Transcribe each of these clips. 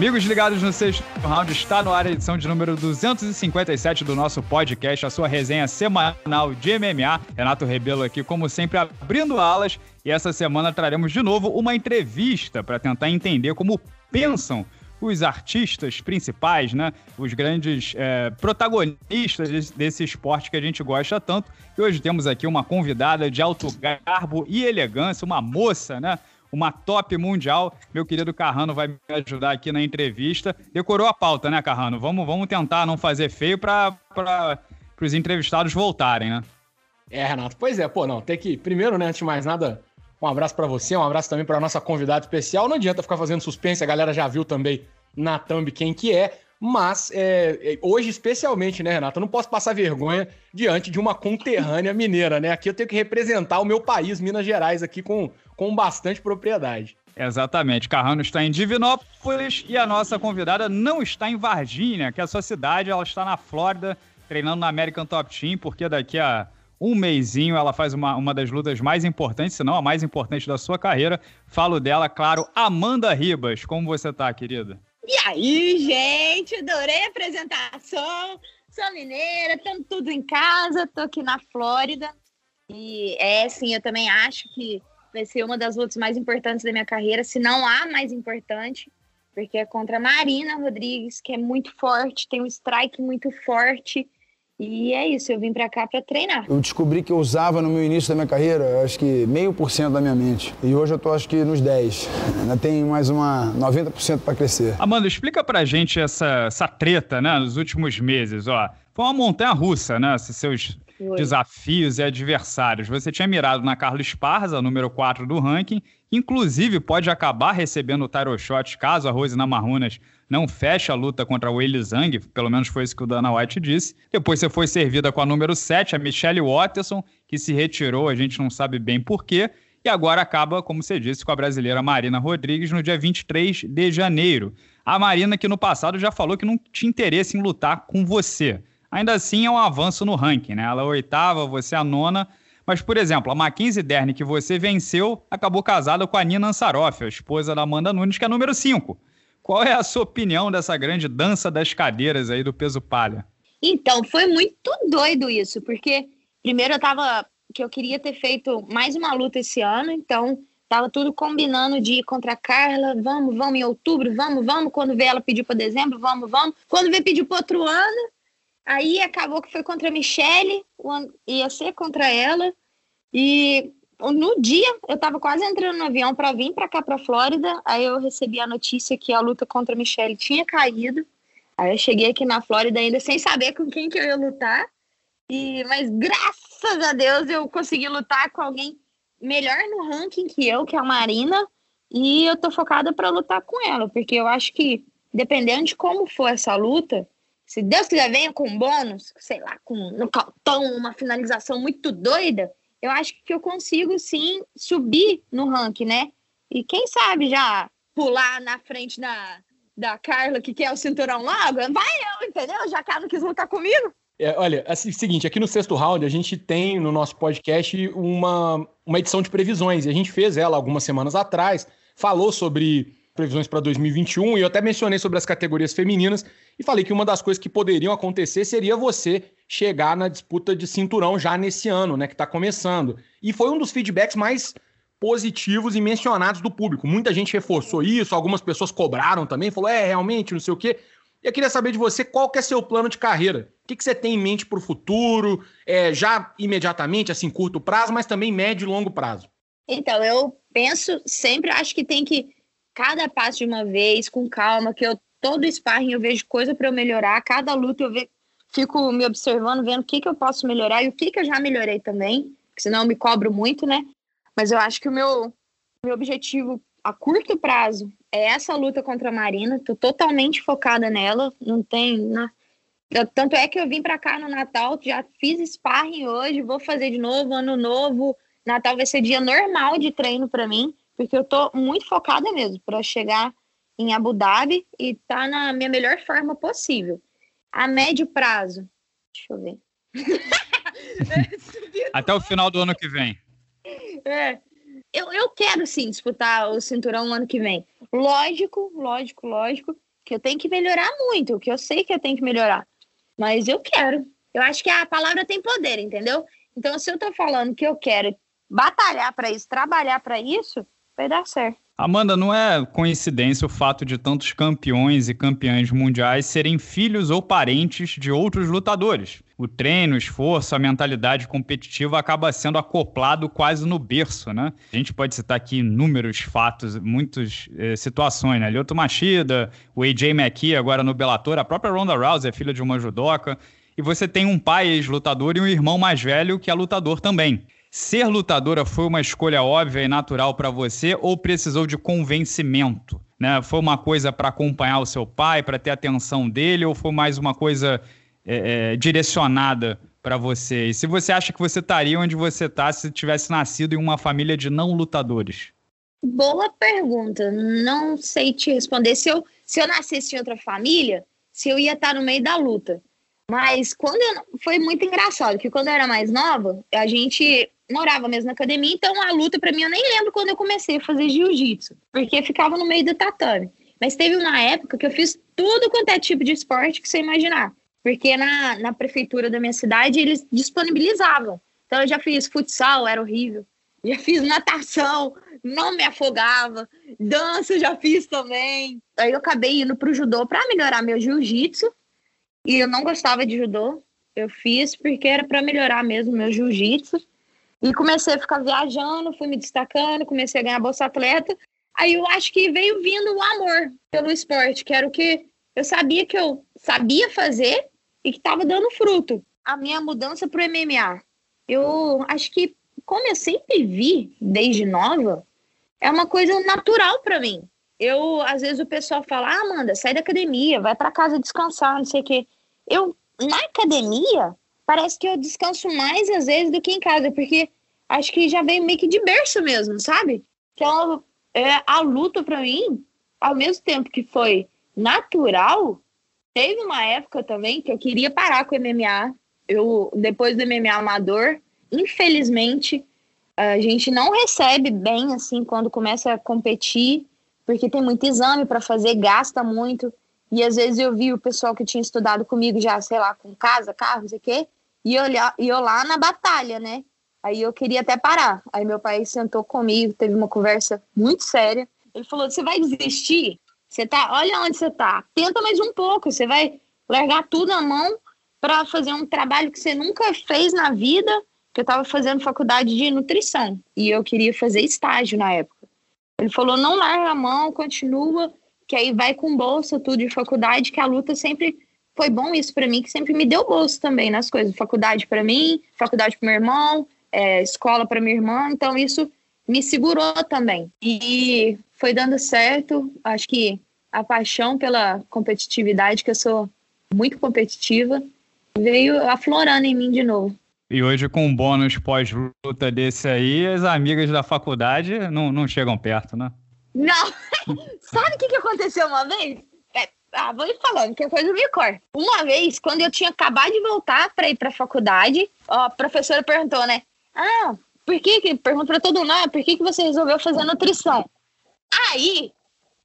Amigos ligados no sexto round, está no ar a edição de número 257 do nosso podcast, a sua resenha semanal de MMA. Renato Rebelo aqui, como sempre, abrindo alas. E essa semana traremos de novo uma entrevista para tentar entender como pensam os artistas principais, né? Os grandes é, protagonistas desse, esporte que a gente gosta tanto. E hoje temos aqui uma convidada de alto garbo e elegância, uma moça, né? Uma top mundial. Meu querido Carrano vai me ajudar aqui na entrevista. Decorou a pauta, né, Carrano? Vamos, vamos tentar não fazer feio para os entrevistados voltarem, né? É, Renato. Pois é, pô, não. Tem que. Primeiro, né, antes de mais nada, um abraço para você, um abraço também para nossa convidada especial. Não adianta ficar fazendo suspense, a galera já viu também na thumb quem que é. Mas é, é, hoje, especialmente, né, Renato? Eu não posso passar vergonha diante de uma conterrânea mineira, né? Aqui eu tenho que representar o meu país, Minas Gerais, aqui com, com bastante propriedade. Exatamente. Carrano está em Divinópolis e a nossa convidada não está em Varginha, que é a sua cidade, ela está na Flórida, treinando na American Top Team, porque daqui a um mêsinho ela faz uma, uma das lutas mais importantes, se não a mais importante da sua carreira. Falo dela, claro, Amanda Ribas. Como você está, querida? E aí, gente, adorei a apresentação. Sou mineira, estamos tudo em casa, tô aqui na Flórida. E é sim, eu também acho que vai ser uma das lutas mais importantes da minha carreira, se não a mais importante, porque é contra a Marina Rodrigues, que é muito forte, tem um strike muito forte e é isso, eu vim para cá para treinar. Eu descobri que eu usava no meu início da minha carreira, acho que meio por cento da minha mente. E hoje eu tô acho que nos 10. Ainda tem mais uma 90% para crescer. Amanda, explica pra gente essa, essa treta, né, nos últimos meses, ó. Foi uma montanha russa, né, esses seus Desafios e adversários. Você tinha mirado na Carla Esparza, número 4 do ranking, inclusive pode acabar recebendo o Tyro Shot caso a Rose Namarrunas não fecha a luta contra o Eli Zhang, pelo menos foi isso que o Dana White disse. Depois você foi servida com a número 7, a Michelle Watterson, que se retirou, a gente não sabe bem porquê. E agora acaba, como você disse, com a brasileira Marina Rodrigues no dia 23 de janeiro. A Marina, que no passado já falou que não tinha interesse em lutar com você. Ainda assim, é um avanço no ranking, né? Ela é a oitava, você é a nona. Mas, por exemplo, a Mackenzie Dern, que você venceu, acabou casada com a Nina Ansaroff, a esposa da Amanda Nunes, que é número 5. Qual é a sua opinião dessa grande dança das cadeiras aí do peso palha? Então, foi muito doido isso, porque primeiro eu tava que eu queria ter feito mais uma luta esse ano, então tava tudo combinando de ir contra a Carla, vamos, vamos em outubro, vamos, vamos, quando vê ela pediu para dezembro, vamos, vamos. Quando vê pediu para outro ano, aí acabou que foi contra a Michelle, ia ser contra ela. E no dia, eu estava quase entrando no avião para vir para cá, para Flórida. Aí eu recebi a notícia que a luta contra a Michelle tinha caído. Aí eu cheguei aqui na Flórida ainda sem saber com quem que eu ia lutar. E, mas graças a Deus eu consegui lutar com alguém melhor no ranking que eu, que é a Marina. E eu tô focada para lutar com ela, porque eu acho que, dependendo de como for essa luta, se Deus quiser, venha com bônus, sei lá, com um cautão, uma finalização muito doida eu acho que eu consigo sim subir no ranking, né? E quem sabe já pular na frente da, da Carla, que quer o cinturão logo, vai eu, entendeu? Já que ela não quis lutar comigo. É, olha, é o seguinte, aqui no sexto round a gente tem no nosso podcast uma, uma edição de previsões, e a gente fez ela algumas semanas atrás, falou sobre previsões para 2021 e eu até mencionei sobre as categorias femininas e falei que uma das coisas que poderiam acontecer seria você chegar na disputa de cinturão já nesse ano, né, que está começando. E foi um dos feedbacks mais positivos e mencionados do público. Muita gente reforçou isso, algumas pessoas cobraram também, falou, é, realmente, não sei o quê. E eu queria saber de você qual que é seu plano de carreira. O que, que você tem em mente para o futuro, é, já imediatamente, assim, curto prazo, mas também médio e longo prazo? Então, eu penso, sempre acho que tem que cada passo de uma vez, com calma, que eu todo sparring eu vejo coisa para eu melhorar, cada luta eu fico me observando, vendo o que, que eu posso melhorar e o que, que eu já melhorei também, senão eu me cobro muito, né? Mas eu acho que o meu, meu objetivo a curto prazo é essa luta contra a Marina, tô totalmente focada nela, não tem. Né? Tanto é que eu vim para cá no Natal, já fiz sparring hoje, vou fazer de novo, ano novo. Natal vai ser dia normal de treino para mim porque eu tô muito focada mesmo para chegar em Abu Dhabi e tá na minha melhor forma possível. A médio prazo, deixa eu ver. Até o final do ano que vem. É. Eu, eu quero sim disputar o cinturão no ano que vem. Lógico, lógico, lógico, que eu tenho que melhorar muito, que eu sei que eu tenho que melhorar. Mas eu quero. Eu acho que a palavra tem poder, entendeu? Então, se eu tô falando que eu quero batalhar para isso, trabalhar para isso, vai dar certo. Amanda, não é coincidência o fato de tantos campeões e campeãs mundiais serem filhos ou parentes de outros lutadores. O treino, o esforço, a mentalidade competitiva acaba sendo acoplado quase no berço, né? A gente pode citar aqui inúmeros fatos, muitas eh, situações, né? Lyoto Machida, o AJ McKee agora no Bellator, a própria Ronda Rousey é filha de uma judoca, e você tem um pai ex-lutador e um irmão mais velho que é lutador também. Ser lutadora foi uma escolha óbvia e natural para você ou precisou de convencimento? Né? Foi uma coisa para acompanhar o seu pai, para ter atenção dele, ou foi mais uma coisa é, é, direcionada para você? E se você acha que você estaria onde você está se tivesse nascido em uma família de não lutadores? Boa pergunta. Não sei te responder. Se eu, se eu nascesse em outra família, se eu ia estar no meio da luta. Mas quando eu, foi muito engraçado, que quando eu era mais nova, a gente morava mesmo na academia, então a luta para mim eu nem lembro quando eu comecei a fazer jiu-jitsu, porque ficava no meio do tatame. Mas teve uma época que eu fiz tudo quanto é tipo de esporte que você imaginar, porque na, na prefeitura da minha cidade eles disponibilizavam. Então eu já fiz futsal, era horrível. Já fiz natação, não me afogava. Dança já fiz também. Aí eu acabei indo pro judô para melhorar meu jiu-jitsu. E eu não gostava de judô. Eu fiz porque era para melhorar mesmo meu jiu-jitsu. E comecei a ficar viajando, fui me destacando, comecei a ganhar bolsa atleta. Aí eu acho que veio vindo o amor pelo esporte, que era o que eu sabia que eu sabia fazer e que estava dando fruto. A minha mudança para o MMA. Eu acho que, como eu sempre vi desde nova, é uma coisa natural para mim. Eu, às vezes, o pessoal fala: ah, Amanda, sai da academia, vai para casa descansar, não sei o quê. Eu, na academia, parece que eu descanso mais às vezes do que em casa, porque acho que já veio meio que de berço mesmo, sabe? Então, é, a luta para mim, ao mesmo tempo que foi natural, teve uma época também que eu queria parar com o MMA. Eu, depois do MMA amador, infelizmente, a gente não recebe bem assim quando começa a competir, porque tem muito exame para fazer, gasta muito. E às vezes eu vi o pessoal que tinha estudado comigo já, sei lá, com casa, carro, não sei o quê, e olhar, e eu lá na batalha, né? Aí eu queria até parar. Aí meu pai sentou comigo, teve uma conversa muito séria. Ele falou: "Você vai desistir? Você tá, olha onde você tá. Tenta mais um pouco, você vai largar tudo na mão para fazer um trabalho que você nunca fez na vida, que eu estava fazendo faculdade de nutrição e eu queria fazer estágio na época. Ele falou: "Não larga a mão, continua, que aí vai com bolsa tudo de faculdade, que a luta sempre foi bom isso para mim, que sempre me deu bolsa também nas coisas. Faculdade para mim, faculdade para meu irmão, é, escola para minha irmã. Então isso me segurou também. E foi dando certo. Acho que a paixão pela competitividade, que eu sou muito competitiva, veio aflorando em mim de novo. E hoje, com um bônus pós-luta desse aí, as amigas da faculdade não, não chegam perto, né? Não! Sabe o que, que aconteceu uma vez? Ah, vou ir falando, que a coisa me corta. Uma vez, quando eu tinha acabado de voltar para ir para a faculdade, a professora perguntou, né? Ah, por que que... Perguntou para todo mundo, ah, por que que você resolveu fazer nutrição? Aí,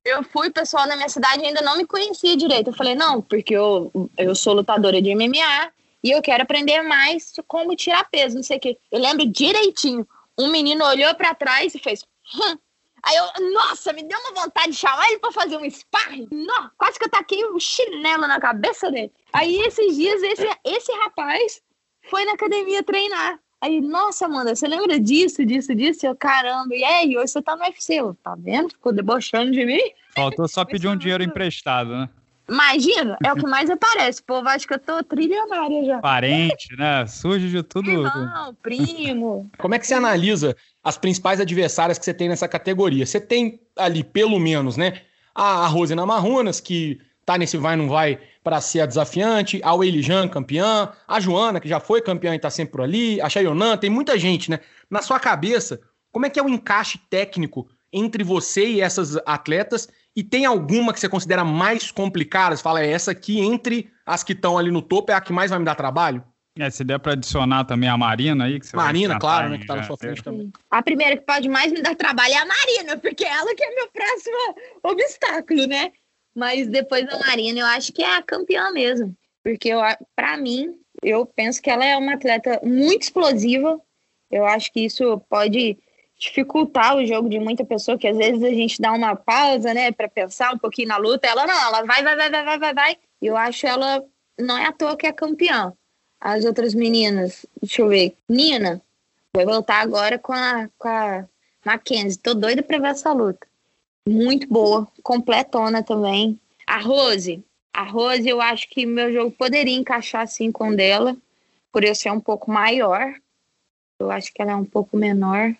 eu fui, pessoal na minha cidade ainda não me conhecia direito. Eu falei, não, porque eu, eu sou lutadora de MMA e eu quero aprender mais como tirar peso, não sei o quê. Eu lembro direitinho. Um menino olhou para trás e fez... Hum, Aí eu, nossa, me deu uma vontade de chamar ele pra fazer um sparring. Não, quase que eu taquei um chinelo na cabeça dele. Aí esses dias, esse, esse rapaz foi na academia treinar. Aí, nossa, Amanda, você lembra disso, disso, disso? Eu, caramba, e aí, hoje você tá no UFC. Eu, tá vendo? Ficou debochando de mim. Faltou só pedir um dinheiro emprestado, né? Imagina, é o que mais aparece. O povo acha que eu tô trilionária já. Parente, né? Surge de tudo. Irmão, primo. Como é que você analisa as principais adversárias que você tem nessa categoria? Você tem ali, pelo menos, né? A Rosina Marronas, que tá nesse vai não vai para ser a desafiante, a Weilijan, campeã, a Joana, que já foi campeã e tá sempre por ali, a Chayonan, tem muita gente, né? Na sua cabeça, como é que é o encaixe técnico entre você e essas atletas e tem alguma que você considera mais complicada? Você fala, é essa aqui, entre as que estão ali no topo, é a que mais vai me dar trabalho? É, se der para adicionar também a Marina aí. Que você Marina, claro, né? Que tá na sua frente também. A primeira que pode mais me dar trabalho é a Marina, porque ela que é meu próximo obstáculo, né? Mas depois da Marina, eu acho que é a campeã mesmo. Porque, para mim, eu penso que ela é uma atleta muito explosiva. Eu acho que isso pode dificultar o jogo de muita pessoa, que às vezes a gente dá uma pausa, né, para pensar um pouquinho na luta. Ela não, ela vai, vai, vai, vai, vai, vai, vai. Eu acho ela, não é à toa que é campeã. As outras meninas, deixa eu ver, Nina, vai voltar agora com a, com a Mackenzie. Tô doida pra ver essa luta. Muito boa, completona também. A Rose, a Rose, eu acho que meu jogo poderia encaixar assim com dela, por eu ser um pouco maior. Eu acho que ela é um pouco menor.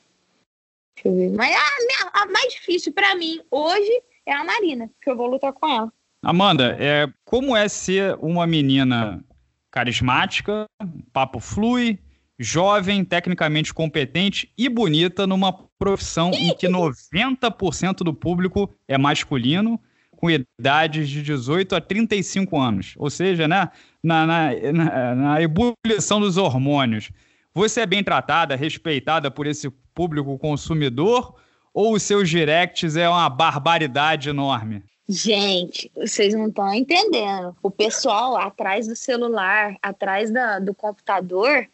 Deixa eu ver. Mas a, a mais difícil para mim hoje é a Marina, que eu vou lutar com ela. Amanda, é, como é ser uma menina carismática, papo flui, jovem, tecnicamente competente e bonita numa profissão em que 90% do público é masculino, com idades de 18 a 35 anos. Ou seja, né, na, na, na, na ebulição dos hormônios. Você é bem tratada, respeitada por esse público consumidor ou os seus directs é uma barbaridade enorme? Gente, vocês não estão entendendo. O pessoal atrás do celular, atrás da, do computador,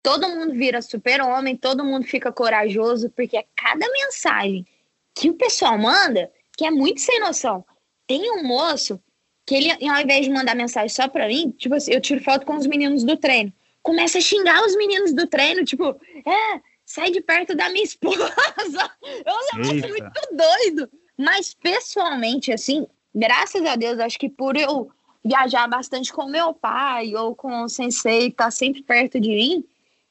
todo mundo vira super-homem, todo mundo fica corajoso, porque é cada mensagem que o pessoal manda que é muito sem noção. Tem um moço que ele, ao invés de mandar mensagem só pra mim, tipo assim, eu tiro foto com os meninos do treino. Começa a xingar os meninos do treino, tipo, é, sai de perto da minha esposa. Eu acho muito doido. Mas pessoalmente, assim, graças a Deus, acho que por eu viajar bastante com meu pai ou com o sensei, tá sempre perto de mim,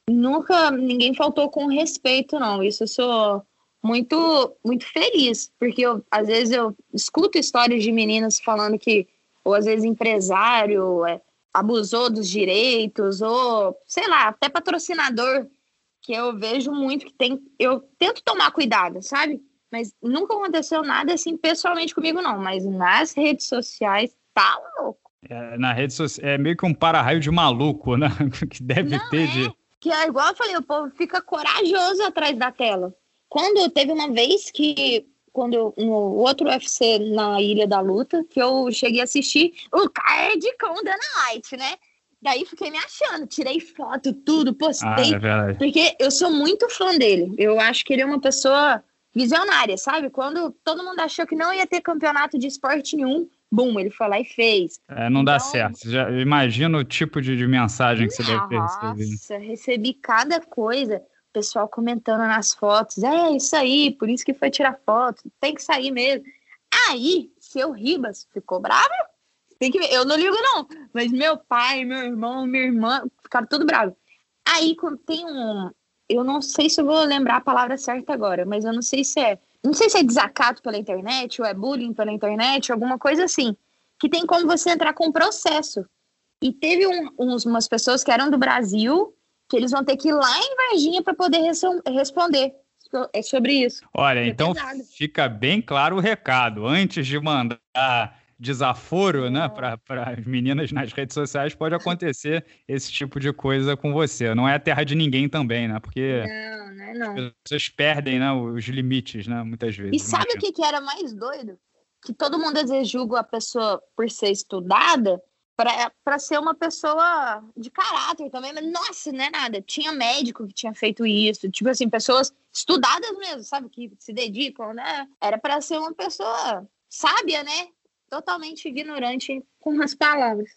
nunca ninguém faltou com respeito, não. Isso eu sou muito, muito feliz, porque eu, às vezes eu escuto histórias de meninas falando que, ou às vezes empresário é, abusou dos direitos, ou sei lá, até patrocinador, que eu vejo muito que tem. Eu tento tomar cuidado, sabe? Mas nunca aconteceu nada assim pessoalmente comigo, não. Mas nas redes sociais, tá louco. É, na rede social é meio que um para-raio de maluco, né? que deve não ter é. de. Que é igual eu falei, o povo fica corajoso atrás da tela. Quando teve uma vez que, quando no outro UFC na Ilha da Luta, que eu cheguei a assistir o card com o Dana White, né? Daí fiquei me achando, tirei foto, tudo, postei. Ah, é porque eu sou muito fã dele. Eu acho que ele é uma pessoa visionária, sabe? Quando todo mundo achou que não ia ter campeonato de esporte nenhum, bum, ele foi lá e fez. É, não dá então, certo. Já imagina o tipo de, de mensagem que você deve ter recebido. Nossa, recebi cada coisa. Pessoal comentando nas fotos. É, isso aí, por isso que foi tirar foto. Tem que sair mesmo. Aí, seu Ribas ficou bravo. Tem que ver. Eu não ligo, não. Mas meu pai, meu irmão, minha irmã ficaram tudo bravos. Aí, tem um, eu não sei se eu vou lembrar a palavra certa agora, mas eu não sei se é. Não sei se é desacato pela internet, ou é bullying pela internet, alguma coisa assim. Que tem como você entrar com processo. E teve um, uns, umas pessoas que eram do Brasil, que eles vão ter que ir lá em Varginha para poder res responder é sobre isso. Olha, então pesado. fica bem claro o recado. Antes de mandar desaforo, né, para as meninas nas redes sociais, pode acontecer esse tipo de coisa com você. Não é a terra de ninguém também, né? Porque não, não é não. as pessoas perdem né, os limites, né, muitas vezes. E sabe o que, que era mais doido? Que todo mundo às vezes julga a pessoa por ser estudada para ser uma pessoa de caráter também, mas nossa, não é nada. Tinha médico que tinha feito isso, tipo assim, pessoas estudadas mesmo, sabe, que se dedicam, né? Era para ser uma pessoa sábia, né? totalmente ignorante com as palavras.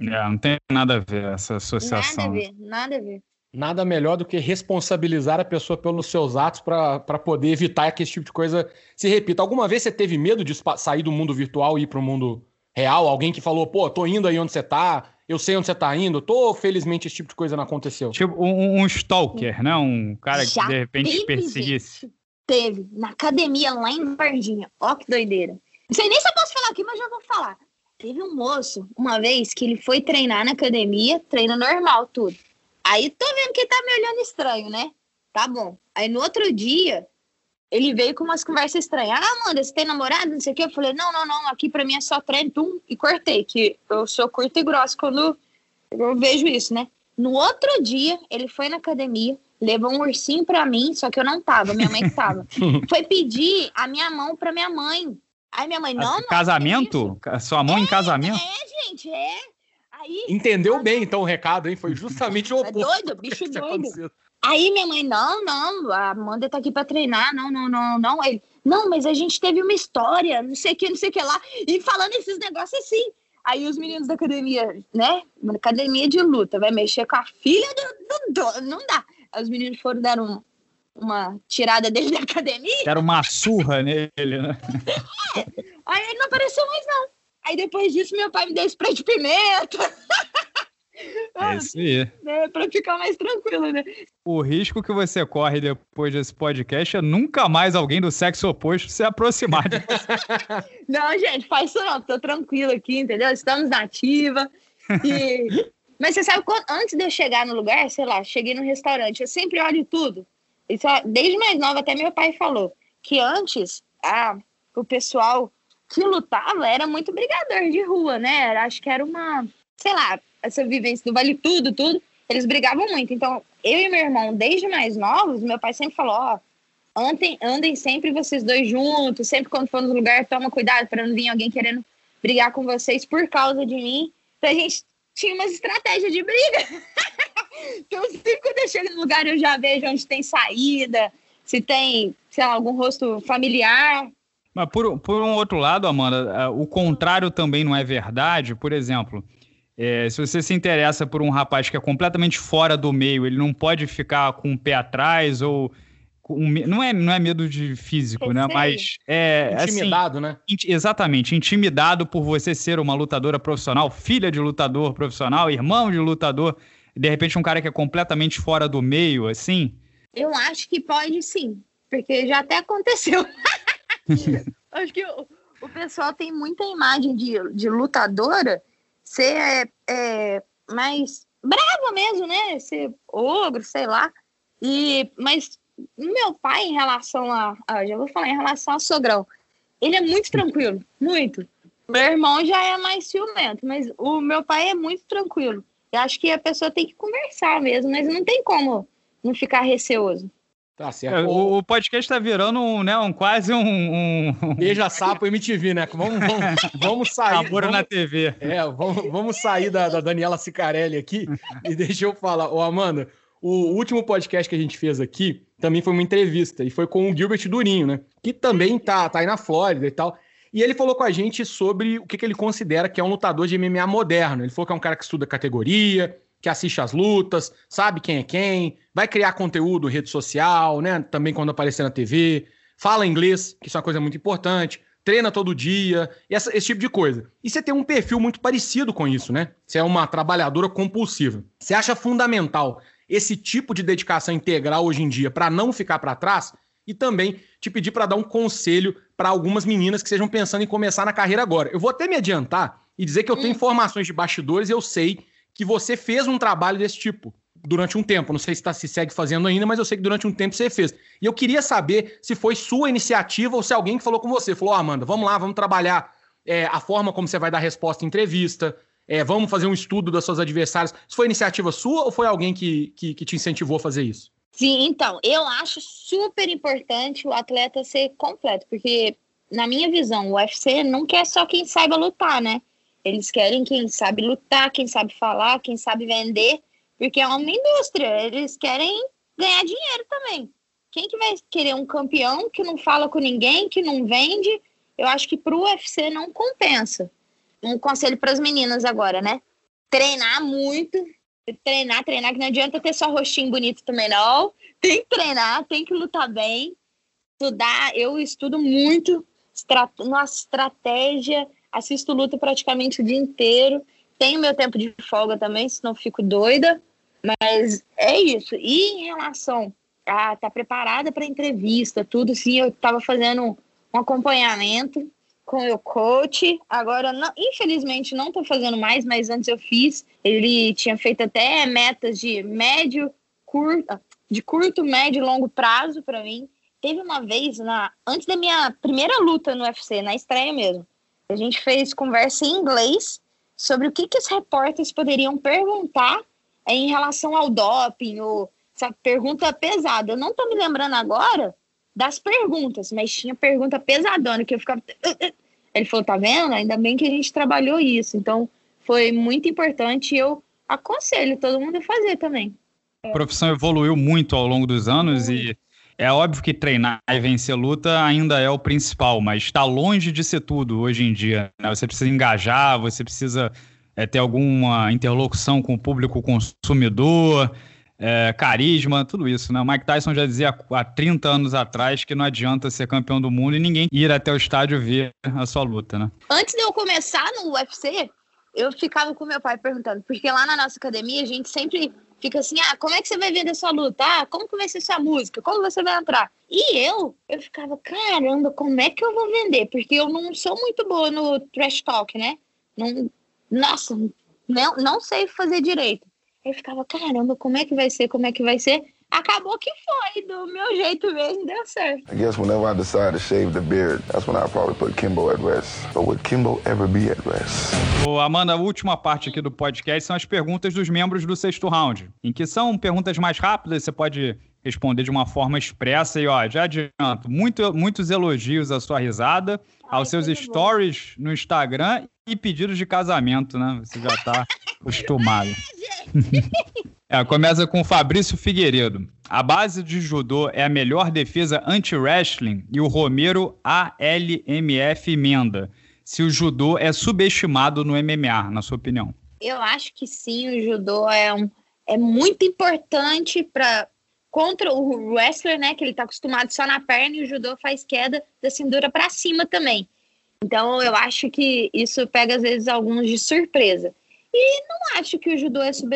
É, não tem nada a ver essa associação. Nada a ver, nada a ver. Nada melhor do que responsabilizar a pessoa pelos seus atos para poder evitar que esse tipo de coisa se repita. Alguma vez você teve medo de sair do mundo virtual e ir para o mundo real? Alguém que falou, pô, tô indo aí onde você tá, eu sei onde você tá indo, tô, felizmente esse tipo de coisa não aconteceu. Tipo um, um stalker, né? Um cara Já que de repente perseguisse. Teve, na academia lá em Varginha. Ó que doideira. Não sei nem se eu posso falar aqui, mas já vou falar. Teve um moço, uma vez, que ele foi treinar na academia, treino normal, tudo. Aí tô vendo que ele tá me olhando estranho, né? Tá bom. Aí no outro dia, ele veio com umas conversas estranhas. Ah, Amanda, você tem namorado? Não sei o quê. Eu falei, não, não, não, aqui pra mim é só treino, tum, e cortei, que eu sou curta e grossa quando eu vejo isso, né? No outro dia, ele foi na academia, levou um ursinho pra mim, só que eu não tava, minha mãe que tava. foi pedir a minha mão pra minha mãe. Aí minha mãe, não, não. Casamento? Sua mão é, em casamento? É, gente, é. Aí, Entendeu bem, então, o recado, hein? Foi justamente o é oposto. É doido, bicho doido. Aí minha mãe, não, não, a Amanda tá aqui pra treinar, não, não, não, não. Ele, não, mas a gente teve uma história, não sei o que, não sei o que lá. E falando esses negócios assim. Aí os meninos da academia, né? Academia de luta, vai mexer com a filha do, dono, não dá. Aí os meninos foram dar um, uma tirada dele da academia. Era uma surra nele, né? É. Aí ele não apareceu mais, não. Aí depois disso, meu pai me deu spray de pimenta. É isso aí. Né, pra ficar mais tranquilo, né? O risco que você corre depois desse podcast é nunca mais alguém do sexo oposto se aproximar de você. não, gente, faz isso não. Tô tranquilo aqui, entendeu? Estamos na ativa. E... Mas você sabe, antes de eu chegar no lugar, sei lá, cheguei no restaurante, eu sempre olho tudo. Isso, desde mais nova, até meu pai falou que antes a, o pessoal que lutava era muito brigador de rua, né? Acho que era uma, sei lá, essa vivência do vale tudo, tudo. Eles brigavam muito. Então, eu e meu irmão, desde mais novos, meu pai sempre falou: ó, andem, andem sempre vocês dois juntos, sempre quando for no lugar, toma cuidado para não vir alguém querendo brigar com vocês por causa de mim. Então, a gente tinha umas estratégias de briga. então, sempre quando eu chego no lugar, eu já vejo onde tem saída, se tem, sei lá, algum rosto familiar. Mas por, por um outro lado, Amanda, é, o contrário também não é verdade. Por exemplo, é, se você se interessa por um rapaz que é completamente fora do meio, ele não pode ficar com o pé atrás ou. Com, não, é, não é medo de físico, né? Mas é. Assim, intimidado, assim, né? Exatamente. Intimidado por você ser uma lutadora profissional, filha de lutador profissional, irmão de lutador. De repente, um cara que é completamente fora do meio, assim. Eu acho que pode sim, porque já até aconteceu. Acho que o, o, pessoal tem muita imagem de, de lutadora ser é, é, mais brava mesmo, né? Ser ogro, sei lá. E, mas meu pai, em relação a, a. Já vou falar em relação a sogrão. Ele é muito tranquilo, muito. Meu irmão já é mais ciumento, mas o meu pai é muito tranquilo. Eu acho que a pessoa tem que conversar mesmo, mas não tem como não ficar receoso. Tá certo. É, o, o, podcast tá virando um, né, um, quase um. um... Beija Sapo MTV, né? Vamos, vamos, vamos sair. Sabor vamos, na TV. É, vamos, vamos sair da, da Daniela Sicarelli aqui e deixa eu falar. Ô, Amanda, o último podcast que a gente fez aqui também foi uma entrevista e foi com o Gilbert Durinho, né? Que também tá, tá aí na Flórida e tal. E ele falou com a gente sobre o que, que ele considera que é um lutador de MMA moderno. Ele falou que é um cara que estuda categoria, que assiste as lutas, sabe quem é quem, vai criar conteúdo rede social, né? Também quando aparecer na TV, fala inglês, que isso é uma coisa muito importante, treina todo dia, essa, esse tipo de coisa. E você tem um perfil muito parecido com isso, né? Você é uma trabalhadora compulsiva. Você acha fundamental esse tipo de dedicação integral hoje em dia para não ficar para trás? E também te pedir para dar um conselho para algumas meninas que estejam pensando em começar na carreira agora. Eu vou até me adiantar e dizer que eu tenho informações de bastidores e eu sei que você fez um trabalho desse tipo durante um tempo. Não sei se tá, se segue fazendo ainda, mas eu sei que durante um tempo você fez. E eu queria saber se foi sua iniciativa ou se alguém que falou com você. Falou, oh, Amanda, vamos lá, vamos trabalhar é, a forma como você vai dar resposta em entrevista, é, vamos fazer um estudo das suas adversárias. Isso foi iniciativa sua ou foi alguém que, que, que te incentivou a fazer isso? Sim, então, eu acho super importante o atleta ser completo, porque, na minha visão, o UFC não quer só quem saiba lutar, né? Eles querem quem sabe lutar, quem sabe falar, quem sabe vender, porque é uma indústria. Eles querem ganhar dinheiro também. Quem que vai querer um campeão que não fala com ninguém, que não vende? Eu acho que para o UFC não compensa. Um conselho para as meninas agora, né? Treinar muito, treinar, treinar, que não adianta ter só rostinho bonito também, não. Tem que treinar, tem que lutar bem, estudar. Eu estudo muito, nossa estratégia, assisto luta praticamente o dia inteiro. Tenho meu tempo de folga também, senão fico doida. Mas é isso. E em relação a estar tá preparada para entrevista, tudo, sim, eu estava fazendo um acompanhamento com o coach. Agora, não, infelizmente, não estou fazendo mais, mas antes eu fiz. Ele tinha feito até metas de médio, curto, de curto, médio e longo prazo para mim. Teve uma vez, na, antes da minha primeira luta no UFC, na estreia mesmo, a gente fez conversa em inglês sobre o que, que os repórteres poderiam perguntar em relação ao doping, ou essa pergunta pesada. Eu não estou me lembrando agora das perguntas, mas tinha pergunta pesadona que eu ficava. Ele falou, tá vendo? Ainda bem que a gente trabalhou isso. Então, foi muito importante e eu aconselho todo mundo a fazer também. A profissão evoluiu muito ao longo dos anos e é óbvio que treinar e vencer luta ainda é o principal, mas está longe de ser tudo hoje em dia. Né? Você precisa engajar, você precisa é, ter alguma interlocução com o público consumidor, é, carisma, tudo isso, né? O Mike Tyson já dizia há 30 anos atrás que não adianta ser campeão do mundo e ninguém ir até o estádio ver a sua luta, né? Antes de eu começar no UFC, eu ficava com meu pai perguntando, porque lá na nossa academia a gente sempre fica assim, ah, como é que você vai vender sua luta? Ah, como que vai ser sua música? Como você vai entrar? E eu, eu ficava, caramba, como é que eu vou vender? Porque eu não sou muito boa no trash talk, né? Não, nossa, não, não sei fazer direito. Eu ficava, caramba, como é que vai ser? Como é que vai ser? Acabou que foi, do meu jeito mesmo, deu certo. I guess whenever I decide to shave the beard, that's when I probably put Kimbo at rest. But would Kimbo ever be at rest? Ô, Amanda, a última parte aqui do podcast são as perguntas dos membros do sexto round, em que são perguntas mais rápidas, você pode responder de uma forma expressa e ó, já adianto, muito, muitos elogios à sua risada, Ai, aos seus stories bom. no Instagram e pedidos de casamento, né? Você já tá acostumado. é, começa com Fabrício Figueiredo. A base de judô é a melhor defesa anti-wrestling e o Romero ALMF emenda. Se o judô é subestimado no MMA, na sua opinião? Eu acho que sim, o judô é, um, é muito importante para contra o wrestler, né, que ele está acostumado só na perna e o judô faz queda da cintura para cima também. Então, eu acho que isso pega, às vezes, alguns de surpresa. E não acho que o judô é sub,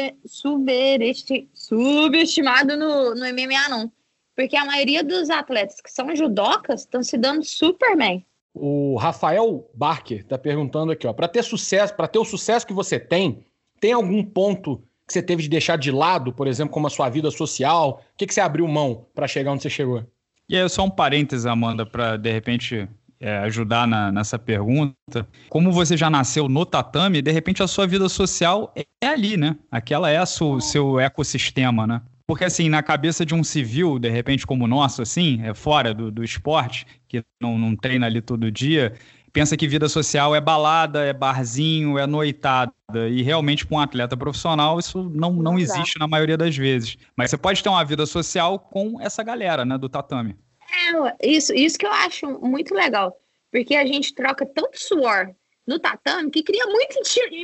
subestimado no, no MMA, não. Porque a maioria dos atletas que são judocas estão se dando super bem. O Rafael Barker está perguntando aqui, ó, para ter sucesso, para ter o sucesso que você tem, tem algum ponto que você teve de deixar de lado, por exemplo, como a sua vida social? O que, que você abriu mão para chegar onde você chegou? E aí, só um parênteses, Amanda, para de repente é, ajudar na, nessa pergunta. Como você já nasceu no tatame, de repente a sua vida social é, é ali, né? Aquela é o seu ecossistema, né? Porque, assim, na cabeça de um civil, de repente, como o nosso, assim, é fora do, do esporte, que não, não treina ali todo dia, pensa que vida social é balada, é barzinho, é noitada. E realmente, com um atleta profissional, isso não, não existe na maioria das vezes. Mas você pode ter uma vida social com essa galera, né, do tatame. É, isso, isso que eu acho muito legal. Porque a gente troca tanto suor no tatame que cria muita,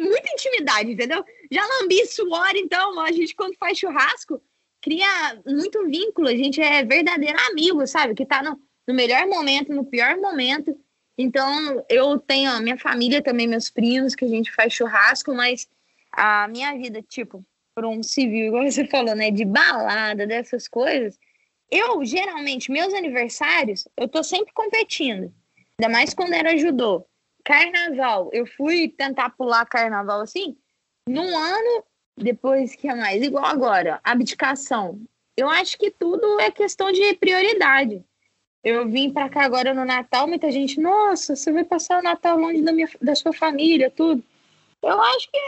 muita intimidade, entendeu? Já lambi suor, então a gente, quando faz churrasco, cria muito vínculo. A gente é verdadeiro amigo, sabe? Que tá no, no melhor momento, no pior momento. Então, eu tenho a minha família também, meus primos, que a gente faz churrasco, mas a minha vida, tipo, por um civil, igual você falou, né? De balada, dessas coisas eu, geralmente, meus aniversários, eu tô sempre competindo. Ainda mais quando era judô. Carnaval, eu fui tentar pular carnaval assim, num ano, depois que é mais, igual agora, abdicação. Eu acho que tudo é questão de prioridade. Eu vim para cá agora no Natal, muita gente, nossa, você vai passar o Natal longe da, minha, da sua família, tudo. Eu acho que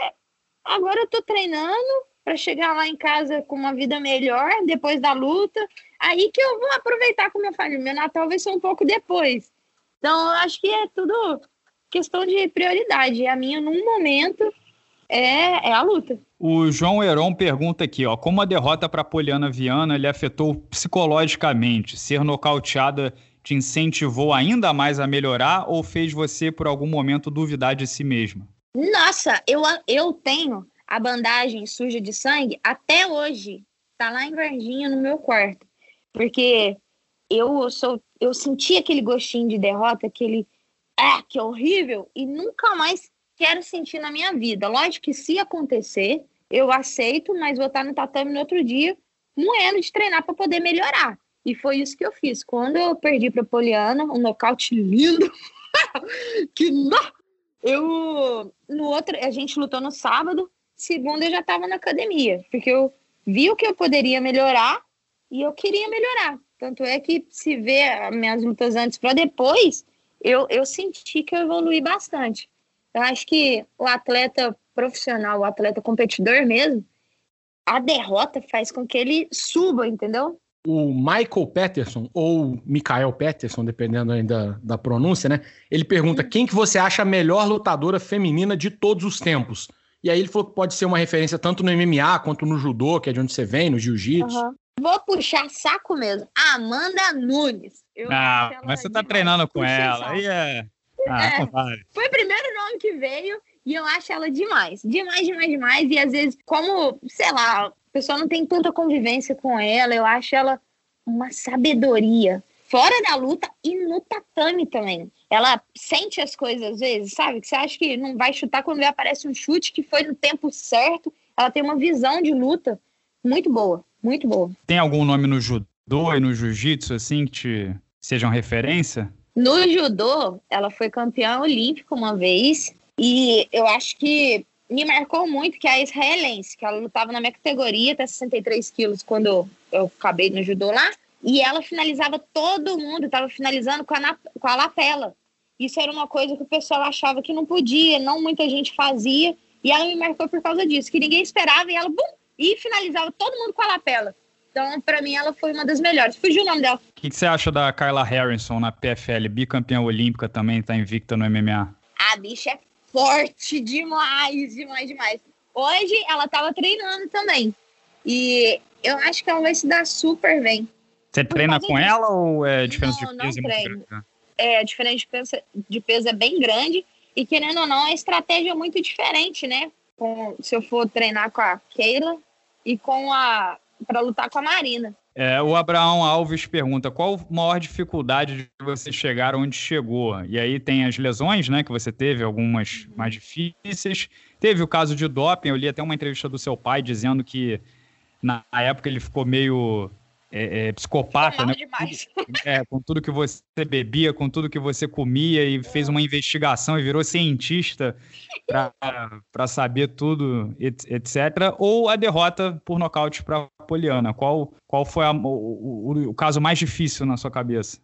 agora eu tô treinando para chegar lá em casa com uma vida melhor depois da luta Aí que eu vou aproveitar com minha família. Meu Natal vai ser um pouco depois. Então, eu acho que é tudo questão de prioridade. A minha, num momento, é, é a luta. O João Heron pergunta aqui, ó, como a derrota para Poliana Viana lhe afetou psicologicamente? Ser nocauteada te incentivou ainda mais a melhorar ou fez você, por algum momento, duvidar de si mesma? Nossa, eu, eu tenho a bandagem suja de sangue até hoje. Tá lá em Varginha, no meu quarto. Porque eu sou, eu senti aquele gostinho de derrota, aquele ah, que horrível, e nunca mais quero sentir na minha vida. Lógico que se acontecer, eu aceito, mas vou estar no tatame no outro dia, moendo de treinar para poder melhorar. E foi isso que eu fiz. Quando eu perdi para Poliana, um nocaute lindo, que não! Eu no outro, a gente lutou no sábado, segunda eu já estava na academia, porque eu vi o que eu poderia melhorar e eu queria melhorar. Tanto é que se vê as minhas lutas antes para depois, eu, eu senti que eu evolui bastante. Eu acho que o atleta profissional, o atleta competidor mesmo, a derrota faz com que ele suba, entendeu? O Michael Peterson, ou Michael Peterson, dependendo ainda da pronúncia, né? Ele pergunta: quem que você acha a melhor lutadora feminina de todos os tempos? E aí ele falou que pode ser uma referência tanto no MMA quanto no judô, que é de onde você vem, no jiu-jitsu. Uhum. Vou puxar saco mesmo. Amanda Nunes. Eu ah, mas você tá demais. treinando com ela. Aí é. Ah, é. Foi o primeiro nome que veio e eu acho ela demais. Demais, demais, demais. E às vezes, como, sei lá, a pessoa não tem tanta convivência com ela, eu acho ela uma sabedoria. Fora da luta e no tatame também. Ela sente as coisas às vezes, sabe? Que você acha que não vai chutar quando aparece um chute que foi no tempo certo. Ela tem uma visão de luta muito boa, muito boa. Tem algum nome no judô e no jiu-jitsu, assim, que te sejam referência? No judô, ela foi campeã olímpica uma vez. E eu acho que me marcou muito que é a israelense, que ela lutava na minha categoria, até 63 quilos, quando eu acabei no judô lá. E ela finalizava todo mundo, estava finalizando com a, com a lapela. Isso era uma coisa que o pessoal achava que não podia, não muita gente fazia. E ela me marcou por causa disso, que ninguém esperava e ela, bum, e finalizava todo mundo com a lapela. Então, para mim, ela foi uma das melhores. Fugiu o nome dela. O que, que, você acha da Kyla Harrison na PFL, bicampeã olímpica também, tá invicta no MMA? A bicha é forte demais, demais, demais. Hoje ela tava treinando também. E eu acho que ela vai se dar super bem. Você treina com ela ou é diferença não, de peso? Não treino. É, a diferença de peso, de peso é bem grande. E querendo ou não, a estratégia é muito diferente, né? Com, se eu for treinar com a Keila e com a. para lutar com a Marina. É, o Abraão Alves pergunta qual a maior dificuldade de você chegar onde chegou? E aí tem as lesões, né, que você teve, algumas mais difíceis. Teve o caso de doping, eu li até uma entrevista do seu pai dizendo que na época ele ficou meio é, é, psicopata, né? É, com tudo que você bebia, com tudo que você comia e fez uma investigação e virou cientista para saber tudo, etc. Ou a derrota por nocaute para Poliana? Qual, qual foi a, o, o, o, caso mais difícil na sua cabeça?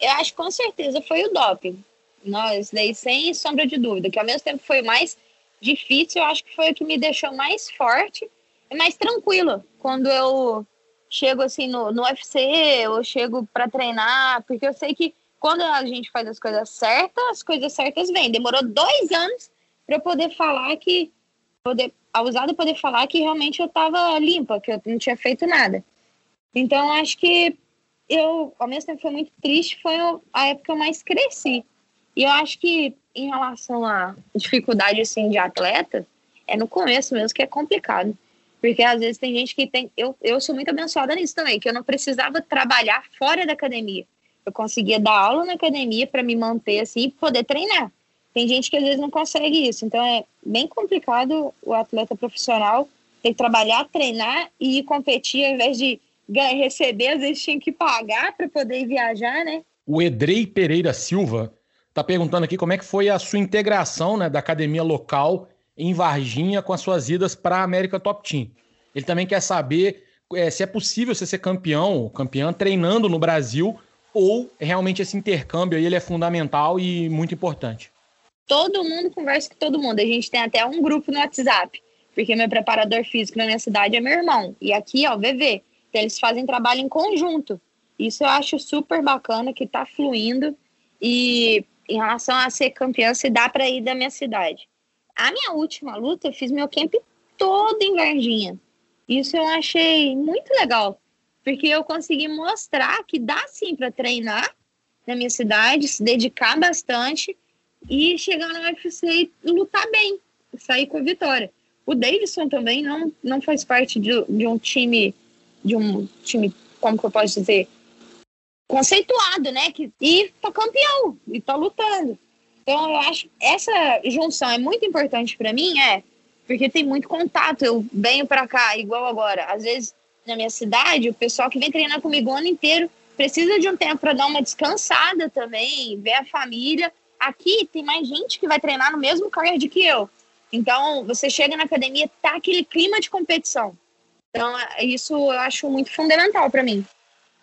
Eu acho que com certeza foi o doping. Nós, daí sem sombra de dúvida, que ao mesmo tempo foi mais difícil, eu acho que foi o que me deixou mais forte e mais tranquila quando eu chego assim no, no UFC, eu chego para treinar, porque eu sei que quando a gente faz as coisas certas, as coisas certas vêm. Demorou dois anos para eu poder falar que, poder, a usada poder falar que realmente eu estava limpa, que eu não tinha feito nada. Então, acho que eu, ao mesmo tempo, foi muito triste, foi a época que eu mais cresci. E eu acho que, em relação à dificuldade, assim, de atleta, é no começo mesmo que é complicado. Porque às vezes tem gente que tem. Eu, eu sou muito abençoada nisso também, que eu não precisava trabalhar fora da academia. Eu conseguia dar aula na academia para me manter assim e poder treinar. Tem gente que às vezes não consegue isso. Então é bem complicado o atleta profissional ter que trabalhar, treinar e competir ao invés de receber, às vezes tinha que pagar para poder viajar, né? O Edrei Pereira Silva está perguntando aqui como é que foi a sua integração né, da academia local em Varginha com as suas idas para a América Top Team. Ele também quer saber é, se é possível você ser campeão, campeã, treinando no Brasil, ou realmente esse intercâmbio aí ele é fundamental e muito importante. Todo mundo conversa com todo mundo. A gente tem até um grupo no WhatsApp, porque meu preparador físico na minha cidade é meu irmão. E aqui, ó, o VV. Então, eles fazem trabalho em conjunto. Isso eu acho super bacana, que tá fluindo. E em relação a ser campeã, se dá para ir da minha cidade. A minha última luta, eu fiz meu camp todo em Varginha. Isso eu achei muito legal, porque eu consegui mostrar que dá sim para treinar na minha cidade, se dedicar bastante e chegar no UFC e lutar bem, sair com a vitória. O Davidson também não, não faz parte de, de um time, de um time, como que eu posso dizer, conceituado, né? Que, e tá campeão, e tá lutando. Então, eu acho essa junção é muito importante para mim, é porque tem muito contato. Eu venho para cá, igual agora. Às vezes, na minha cidade, o pessoal que vem treinar comigo o ano inteiro precisa de um tempo para dar uma descansada também, ver a família. Aqui tem mais gente que vai treinar no mesmo card que eu. Então, você chega na academia, tá aquele clima de competição. Então, isso eu acho muito fundamental para mim.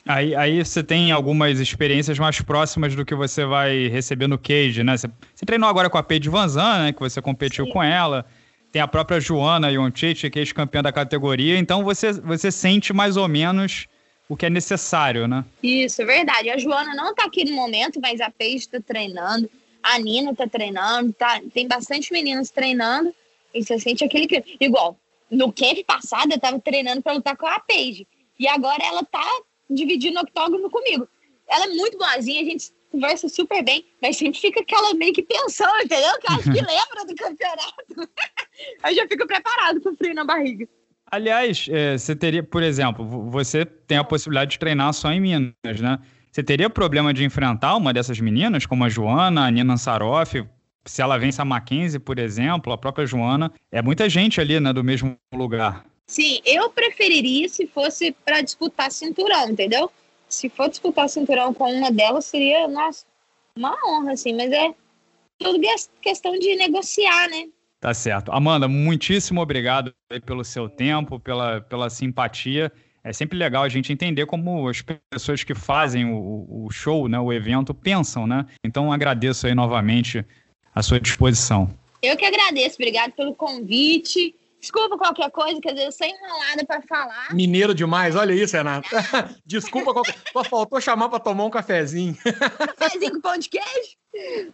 Aí, aí você tem algumas experiências mais próximas do que você vai receber no Cage, né? Você, você treinou agora com a Paige Vanzan, né? Que você competiu Sim. com ela. Tem a própria Joana Joncic, que é ex-campeã da categoria. Então você, você sente mais ou menos o que é necessário, né? Isso, é verdade. A Joana não tá aqui no momento, mas a Paige tá treinando, a Nina tá treinando, tá, tem bastante meninas treinando, e você sente aquele que. Igual, no camp passado eu tava treinando para lutar com a Paige. E agora ela tá dividindo octógono comigo. Ela é muito boazinha, a gente conversa super bem, mas sempre fica aquela meio que pensão, entendeu? Que acho que lembra do campeonato. Aí já fico preparado com frio na barriga. Aliás, é, você teria, por exemplo, você tem a possibilidade de treinar só em Minas, né? Você teria problema de enfrentar uma dessas meninas, como a Joana, a Nina Saroff, se ela vence a Mackenzie, por exemplo, a própria Joana, é muita gente ali, né, do mesmo lugar. Sim, eu preferiria se fosse para disputar cinturão, entendeu? Se for disputar cinturão com uma delas, seria, nossa, uma honra, assim, mas é tudo questão de negociar, né? Tá certo. Amanda, muitíssimo obrigado pelo seu tempo, pela, pela simpatia. É sempre legal a gente entender como as pessoas que fazem o, o show, né, o evento, pensam, né? Então agradeço aí novamente a sua disposição. Eu que agradeço, obrigado pelo convite. Desculpa qualquer coisa, quer dizer, eu sou enrolada para falar. Mineiro demais, olha isso, Renato. Desculpa qualquer Só faltou chamar para tomar um cafezinho. cafezinho com pão de queijo?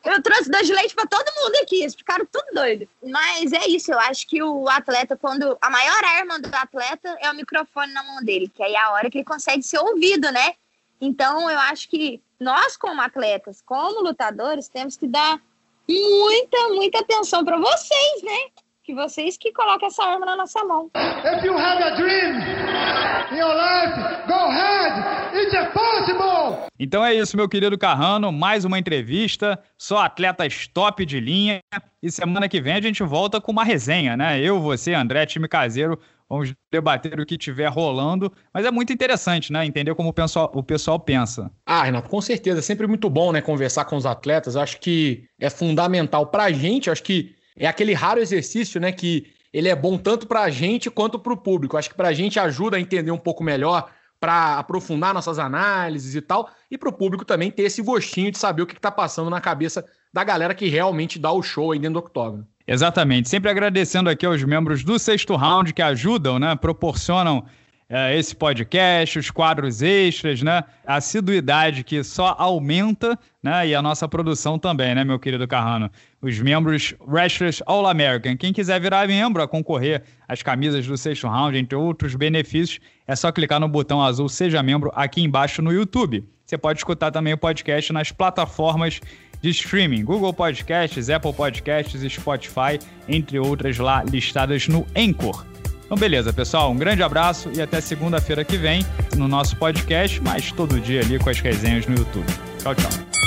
Eu trouxe dois de leite para todo mundo aqui, eles ficaram tudo doido. Mas é isso, eu acho que o atleta, quando. A maior arma do atleta é o microfone na mão dele, que aí é a hora que ele consegue ser ouvido, né? Então eu acho que nós, como atletas, como lutadores, temos que dar muita, muita atenção para vocês, né? Que vocês que colocam essa arma na nossa mão. If you have a dream in your life, go ahead. It's possible. Então é isso, meu querido Carrano, mais uma entrevista, só atletas top de linha. E semana que vem a gente volta com uma resenha, né? Eu, você, André, time caseiro, vamos debater o que tiver rolando, mas é muito interessante, né? Entender como o pessoal, o pessoal pensa. Ah, Renato, com certeza. É sempre muito bom, né? Conversar com os atletas. Acho que é fundamental pra gente. Acho que é aquele raro exercício, né, que ele é bom tanto para a gente quanto para o público. Acho que para a gente ajuda a entender um pouco melhor, para aprofundar nossas análises e tal, e para o público também ter esse gostinho de saber o que está passando na cabeça da galera que realmente dá o show aí dentro do octógono. Exatamente. Sempre agradecendo aqui aos membros do sexto round que ajudam, né, proporcionam é, esse podcast, os quadros extras, né? A assiduidade que só aumenta, né? E a nossa produção também, né, meu querido Carrano? Os membros Wrestlers All American. Quem quiser virar membro, a concorrer às camisas do sexto round, entre outros benefícios, é só clicar no botão azul Seja Membro aqui embaixo no YouTube. Você pode escutar também o podcast nas plataformas de streaming, Google Podcasts, Apple Podcasts, Spotify, entre outras lá listadas no Anchor. Então, beleza, pessoal. Um grande abraço e até segunda-feira que vem no nosso podcast, mas todo dia ali com as resenhas no YouTube. Tchau, tchau.